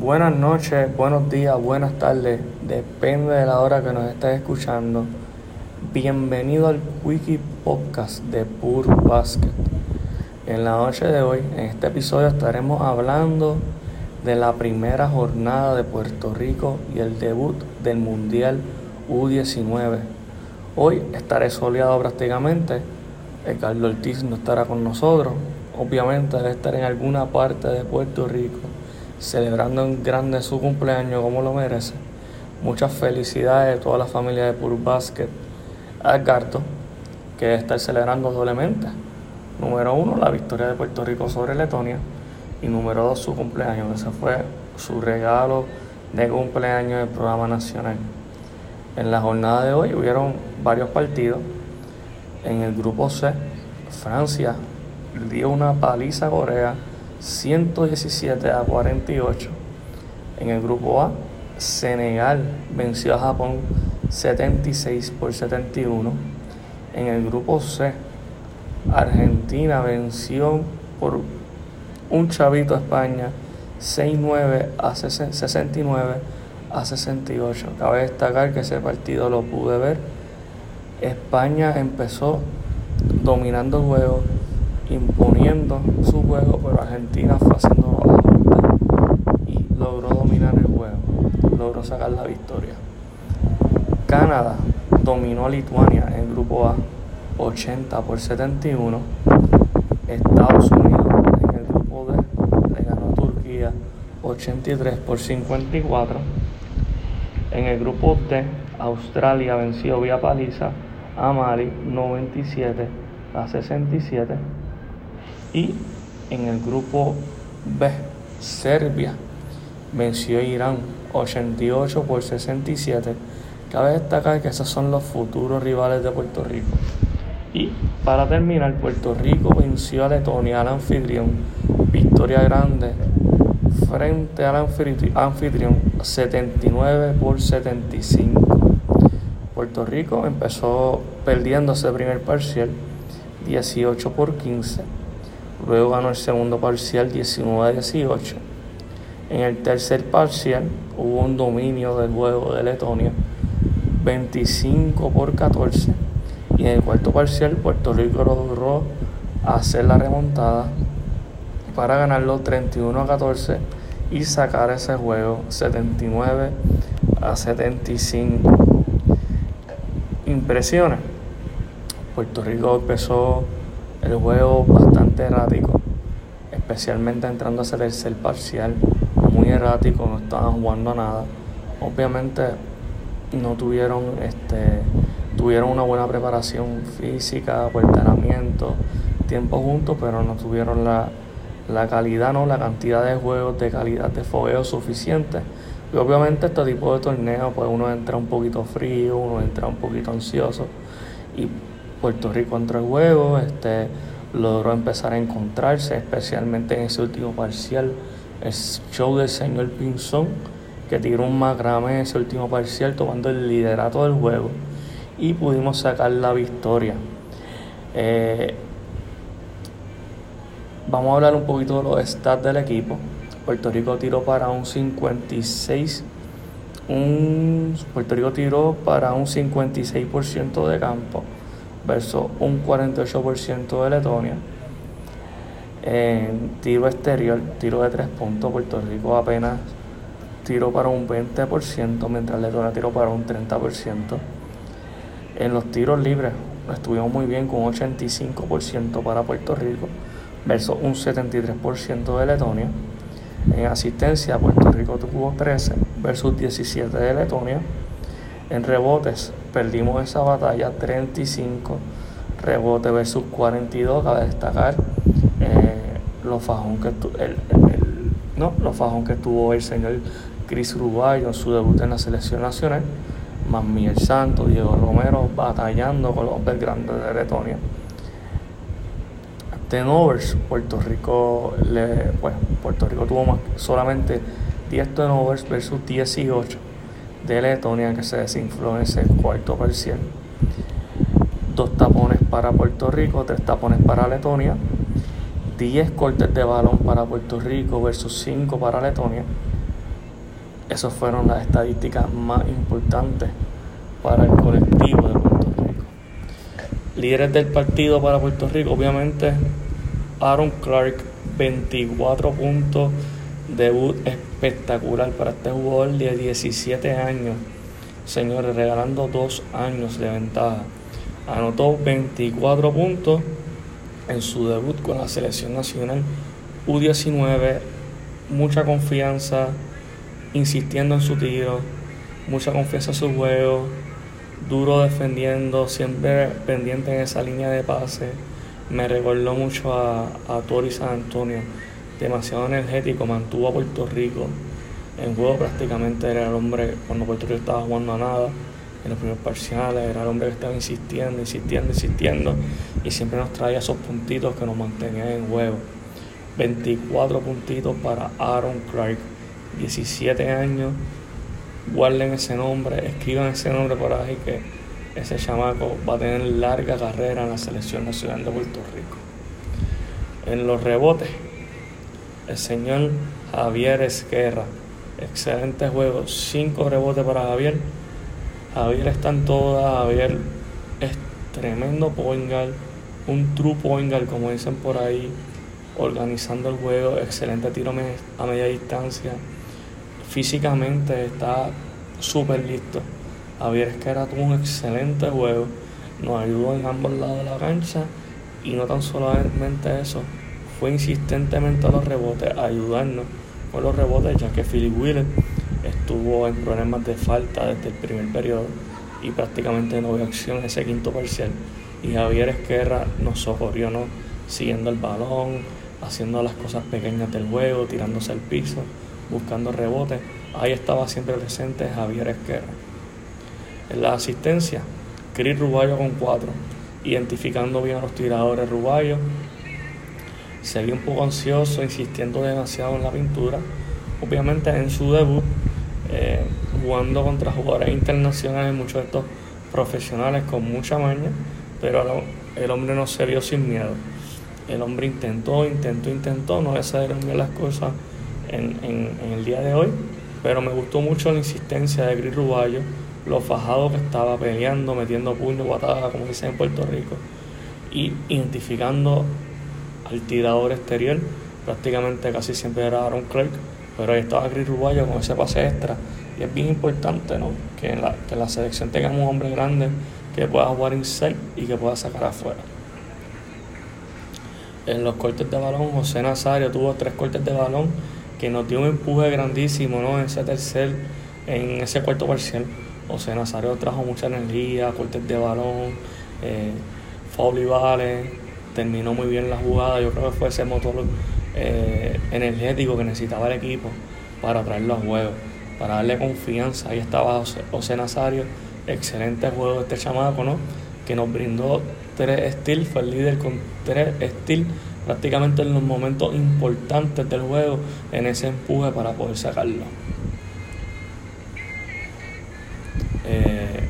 Buenas noches, buenos días, buenas tardes, depende de la hora que nos estés escuchando. Bienvenido al Wiki Podcast de Pur Basket. En la noche de hoy, en este episodio, estaremos hablando de la primera jornada de Puerto Rico y el debut del Mundial U19. Hoy estaré soleado prácticamente. Carlos Ortiz no estará con nosotros. Obviamente debe estar en alguna parte de Puerto Rico celebrando en grande su cumpleaños como lo merece. Muchas felicidades a toda la familia de Pur Basket. A que estar celebrando doblemente. Número uno, la victoria de Puerto Rico sobre Letonia. Y número dos, su cumpleaños. Ese fue su regalo de cumpleaños del programa nacional. En la jornada de hoy hubieron varios partidos. En el grupo C, Francia dio una paliza a Corea 117 a 48. En el grupo A, Senegal venció a Japón 76 por 71. En el grupo C, Argentina venció por un chavito a España 69 a 69 a 68. Cabe destacar que ese partido lo pude ver. España empezó dominando el juego imponiendo su juego, pero Argentina fue haciendo y logró dominar el juego, logró sacar la victoria. Canadá dominó a Lituania en grupo A 80 por 71. Estados Unidos en el grupo D le ganó Turquía 83 por 54. En el grupo D, Australia venció vía paliza a Mali 97 a 67. Y en el grupo B, Serbia venció a Irán 88 por 67. Cabe destacar que esos son los futuros rivales de Puerto Rico. Y para terminar, Puerto Rico venció a Letonia, al anfitrión, victoria grande frente al anfitrión 79 por 75. Puerto Rico empezó perdiendo ese primer parcial 18 por 15 Luego ganó el segundo parcial 19 a 18. En el tercer parcial hubo un dominio del juego de Letonia 25 por 14. Y en el cuarto parcial Puerto Rico logró hacer la remontada para ganarlo 31 a 14 y sacar ese juego 79 a 75. Impresiones. Puerto Rico empezó el juego bastante errático, especialmente entrando a hacer el ser parcial, muy errático, no estaban jugando nada. Obviamente no tuvieron este tuvieron una buena preparación física, entrenamiento, tiempo juntos, pero no tuvieron la, la calidad, no la cantidad de juegos de calidad de fogueo suficiente. Y obviamente este tipo de torneo, pues uno entra un poquito frío, uno entra un poquito ansioso y Puerto Rico entró en juego, este, logró empezar a encontrarse, especialmente en ese último parcial, el show del señor Pinzón, que tiró un macrame en ese último parcial tomando el liderato del juego y pudimos sacar la victoria. Eh, vamos a hablar un poquito de los stats del equipo. Puerto Rico tiró para un 56, un, Puerto Rico tiró para un 56% de campo versus un 48% de Letonia. En tiro exterior, tiro de tres puntos, Puerto Rico apenas tiró para un 20%, mientras Letonia tiró para un 30%. En los tiros libres estuvimos muy bien con un 85% para Puerto Rico versus un 73% de Letonia. En asistencia, Puerto Rico tuvo 13 versus 17 de Letonia. En rebotes, perdimos esa batalla 35 rebotes versus 42. Cabe destacar eh, los fajón que el, no, los fajón que tuvo el señor Chris Ruballo en su debut en la selección nacional, más Miguel Santos, Diego Romero batallando con los grandes de Letonia. Tenovers, Puerto Rico, le, bueno, Puerto Rico tuvo más, solamente 10 tenovers versus 18 de Letonia que se desinfló en ese cuarto parcial. Dos tapones para Puerto Rico, tres tapones para Letonia, 10 cortes de balón para Puerto Rico versus 5 para Letonia. esas fueron las estadísticas más importantes para el colectivo de Puerto Rico. Líderes del partido para Puerto Rico, obviamente, Aaron Clark, 24 puntos, debut espectacular para este jugador de 17 años, señores, regalando dos años de ventaja. Anotó 24 puntos en su debut con la selección nacional U19, mucha confianza, insistiendo en su tiro, mucha confianza en su juego, duro defendiendo, siempre pendiente en esa línea de pase. Me recordó mucho a, a Tori San Antonio, demasiado energético, mantuvo a Puerto Rico en juego prácticamente era el hombre cuando Puerto Rico estaba jugando a nada en los primeros parciales, era el hombre que estaba insistiendo, insistiendo, insistiendo y siempre nos traía esos puntitos que nos mantenían en juego. 24 puntitos para Aaron Clark, 17 años. Guarden ese nombre, escriban ese nombre por ahí que ese chamaco va a tener larga carrera en la selección nacional de Puerto Rico. En los rebotes, el señor Javier Esquerra, excelente juego, 5 rebotes para Javier. Javier está en todas, Javier. Es tremendo point un true point como dicen por ahí organizando el juego, excelente tiro a media distancia. Físicamente está súper listo. Javier Esquera tuvo un excelente juego, nos ayudó en ambos lados de la cancha. Y no tan solamente eso, fue insistentemente a los rebotes, a ayudarnos con los rebotes, ya que Philip Wheeler estuvo en problemas de falta desde el primer periodo y prácticamente no vio acción en ese quinto parcial. Y Javier Esquerra nos socorrió, ¿no? Siguiendo el balón, haciendo las cosas pequeñas del juego, tirándose al piso, buscando rebotes. Ahí estaba siempre presente Javier Esquerra. En la asistencia, Chris Ruballo con cuatro, identificando bien a los tiradores Ruballo. Se vio un poco ansioso, insistiendo demasiado en la pintura. Obviamente en su debut, eh, jugando contra jugadores internacionales, muchos de estos profesionales con mucha maña, pero el hombre no se vio sin miedo el hombre intentó, intentó, intentó, no le salieron bien las cosas en, el día de hoy, pero me gustó mucho la insistencia de Gris Ruballo, lo fajado que estaba peleando, metiendo puño, patada, como dicen en Puerto Rico, y identificando al tirador exterior, prácticamente casi siempre era Aaron Clark, pero ahí estaba Gris Ruballo con ese pase extra. Y es bien importante ¿no? que, en la, que la selección tengamos un hombre grande que pueda jugar inside y que pueda sacar afuera en los cortes de balón, José Nazario tuvo tres cortes de balón que nos dio un empuje grandísimo ¿no? en ese tercer, en ese cuarto parcial. José Nazario trajo mucha energía, cortes de balón, eh, foul y terminó muy bien la jugada. Yo creo que fue ese motor eh, energético que necesitaba el equipo para traerlo a juego, para darle confianza. Ahí estaba José, Nazario, excelente juego de este chamaco, ¿no? que nos brindó tres steals, fue el líder con tres steals prácticamente en los momentos importantes del juego, en ese empuje para poder sacarlo. Eh,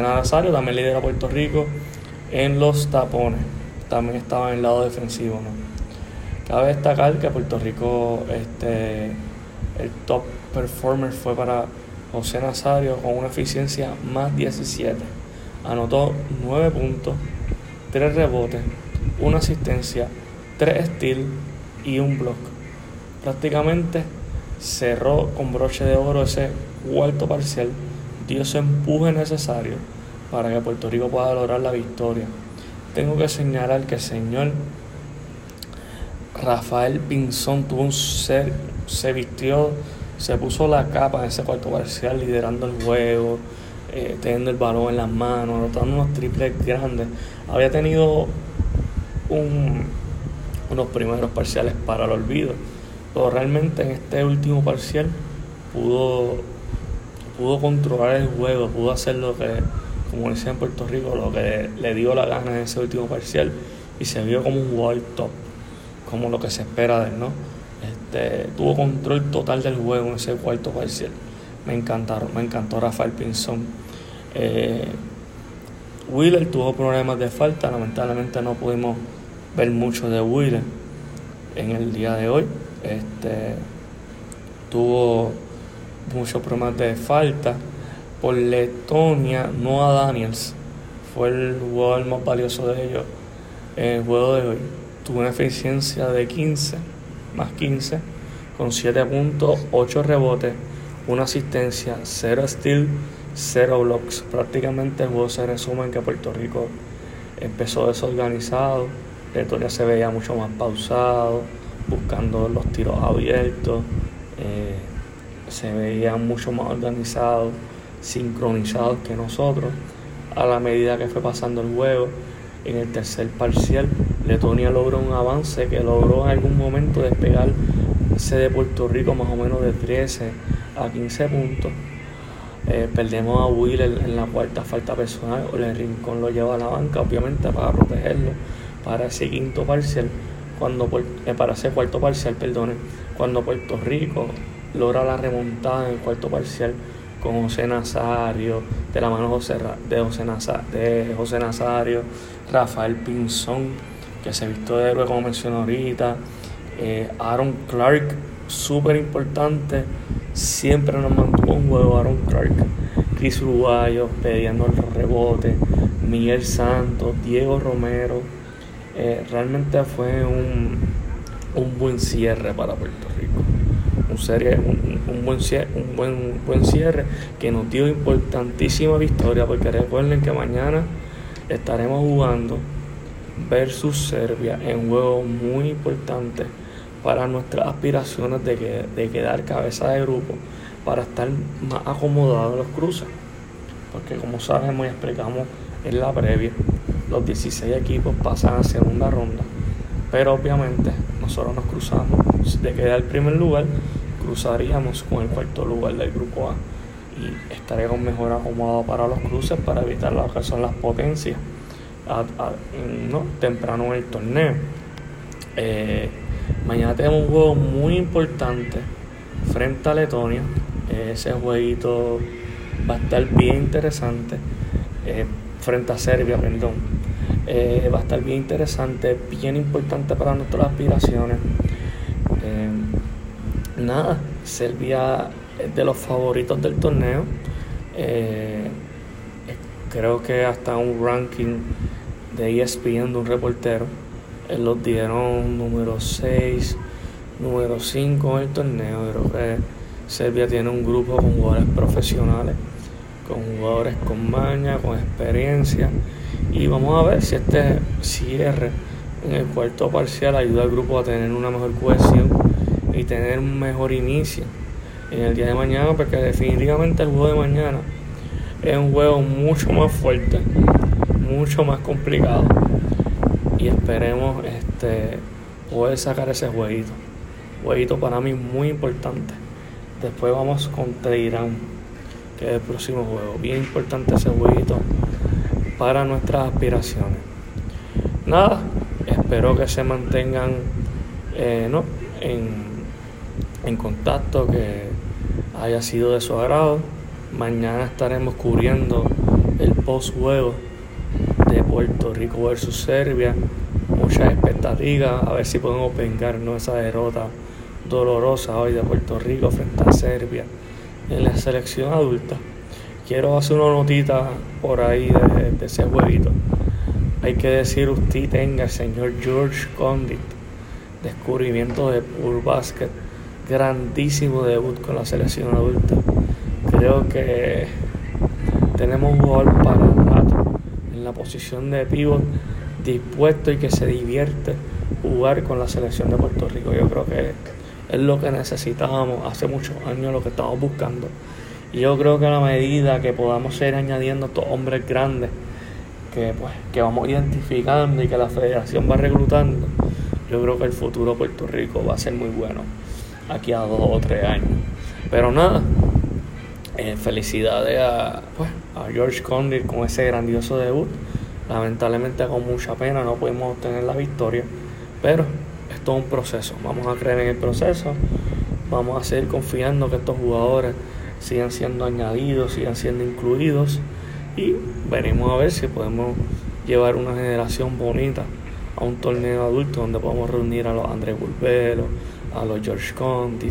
Nazario también lidera Puerto Rico en los tapones, también estaba en el lado defensivo. ¿no? Cabe destacar que Puerto Rico, este, el top performer fue para José Nazario con una eficiencia más 17 anotó 9 puntos, 3 rebotes, una asistencia, 3 steals y un block. Prácticamente cerró con broche de oro ese cuarto parcial, dio ese empuje necesario para que Puerto Rico pueda lograr la victoria. Tengo que señalar que el señor Rafael Pinzón tuvo un ser, se vistió, se puso la capa en ese cuarto parcial liderando el juego, eh, teniendo el balón en las manos, anotando unos triples grandes. Había tenido unos primeros parciales para el olvido, pero realmente en este último parcial pudo, pudo controlar el juego, pudo hacer lo que, como decía en Puerto Rico, lo que le dio la gana en ese último parcial y se vio como un jugador top, como lo que se espera de él, ¿no? Este, tuvo control total del juego en ese cuarto parcial. Me encantaron, me encantó Rafael Pinzón eh, Wheeler tuvo problemas de falta, lamentablemente no pudimos ver mucho de Wheeler en el día de hoy. Este, tuvo muchos problemas de falta. Por Letonia, Noah Daniels fue el jugador más valioso de ellos en el juego de hoy. Tuvo una eficiencia de 15, más 15, con 7 puntos, 8 rebotes, una asistencia, 0 steal, 0 blocks. Prácticamente el juego se resume en que Puerto Rico empezó desorganizado, Letonia se veía mucho más pausado, buscando los tiros abiertos, eh, se veían mucho más organizados, sincronizados que nosotros. A la medida que fue pasando el juego, en el tercer parcial, Letonia logró un avance que logró en algún momento despegarse de Puerto Rico más o menos de 13 a 15 puntos. Eh, perdemos a Will en, la cuarta falta personal, o el Rincón lo lleva a la banca, obviamente para protegerlo para ese quinto parcial cuando eh, para ese cuarto parcial, perdón, cuando Puerto Rico logra la remontada en el cuarto parcial con José Nazario, de la mano de, José Nazario, de José Nazario, Rafael Pinzón, que se vistió de héroe como mencioné ahorita, eh, Aaron Clark, súper importante, siempre nos mantuvo un juego Aaron Clark, Chris Uruguayo pidiendo el rebote, Miguel Santos, Diego Romero, eh, realmente fue un, un, buen cierre para Puerto Rico. Un, serie, un, buen, un buen, buen cierre que nos dio importantísima victoria porque recuerden que mañana estaremos jugando versus Serbia en un juego muy importante para nuestras aspiraciones de, que, de quedar cabeza de grupo para estar más acomodados en los cruces. Porque como sabemos y explicamos en la previa, los 16 equipos pasan a segunda ronda. Pero obviamente nosotros nos cruzamos, de quedar el primer lugar, cruzaríamos con el cuarto lugar del grupo A y estaríamos mejor acomodados para los cruces para evitar lo que son las potencias ¿no? temprano en el torneo. Eh, mañana tenemos un juego muy importante frente a Letonia. ese jueguito va a estar bien interesante. Eh, frente a Serbia, perdón. Eh, va a estar bien interesante, bien importante para nuestras aspiraciones. Eh, nada, Serbia es de los favoritos del torneo. Eh, creo que hasta un ranking de ESPN de un reportero, los dieron número 6, número 5 en el torneo. Creo que Serbia tiene un grupo con jugadores profesionales con jugadores con maña, con experiencia. Y vamos a ver si este cierre en el cuarto parcial ayuda al grupo a tener una mejor cohesión y tener un mejor inicio en el día de mañana, porque definitivamente el juego de mañana es un juego mucho más fuerte, mucho más complicado. Y esperemos este, poder sacar ese jueguito. Jueguito para mí muy importante. Después vamos contra Irán el próximo juego. Bien importante ese jueguito para nuestras aspiraciones. Nada, espero que se mantengan eh, ¿no? en, en contacto, que haya sido de su agrado. Mañana estaremos cubriendo el post juego de Puerto Rico versus Serbia. Muchas expectativas, a ver si podemos vengarnos esa derrota dolorosa hoy de Puerto Rico frente a Serbia en la selección adulta. Quiero hacer una notita por ahí de, ese huevito. Hay que decir usted tenga el señor George Condit, descubrimiento de Pure Basket, grandísimo debut con la selección adulta. Creo que tenemos un jugador para el rato en la posición de pivot dispuesto y que se divierte jugar con la selección de Puerto Rico. Yo creo que es lo que necesitábamos hace muchos años, lo que estamos buscando. Y yo creo que a la medida que podamos ir añadiendo estos hombres grandes que, pues, que vamos identificando y que la federación va reclutando, yo creo que el futuro de Puerto Rico va a ser muy bueno aquí a dos o tres años. Pero nada, eh, felicidades a, pues, a George Condit con ese grandioso debut. Lamentablemente con mucha pena no pudimos obtener la victoria, pero todo un proceso. Vamos a creer en el proceso, vamos a seguir confiando que estos jugadores sigan siendo añadidos, sigan siendo incluidos y veremos a ver si podemos llevar una generación bonita a un torneo adulto donde podamos reunir a los Andrés Bulbero, a los George Conti,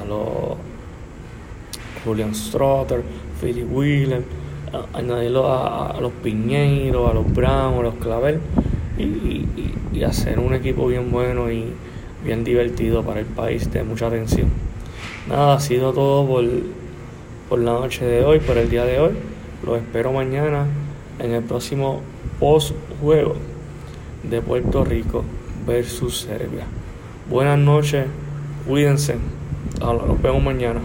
a los Julian Strother, Philip Wheeler, añadirlo a, los Piñeiros, a los Browns, a los Clavel y, hacer un equipo bien bueno y bien divertido para el país de mucha atención. Nada, ha sido todo por, por la noche de hoy, por el día de hoy. Los espero mañana en el próximo post juego de Puerto Rico versus Serbia. Buenas noches, cuídense. Nos vemos mañana.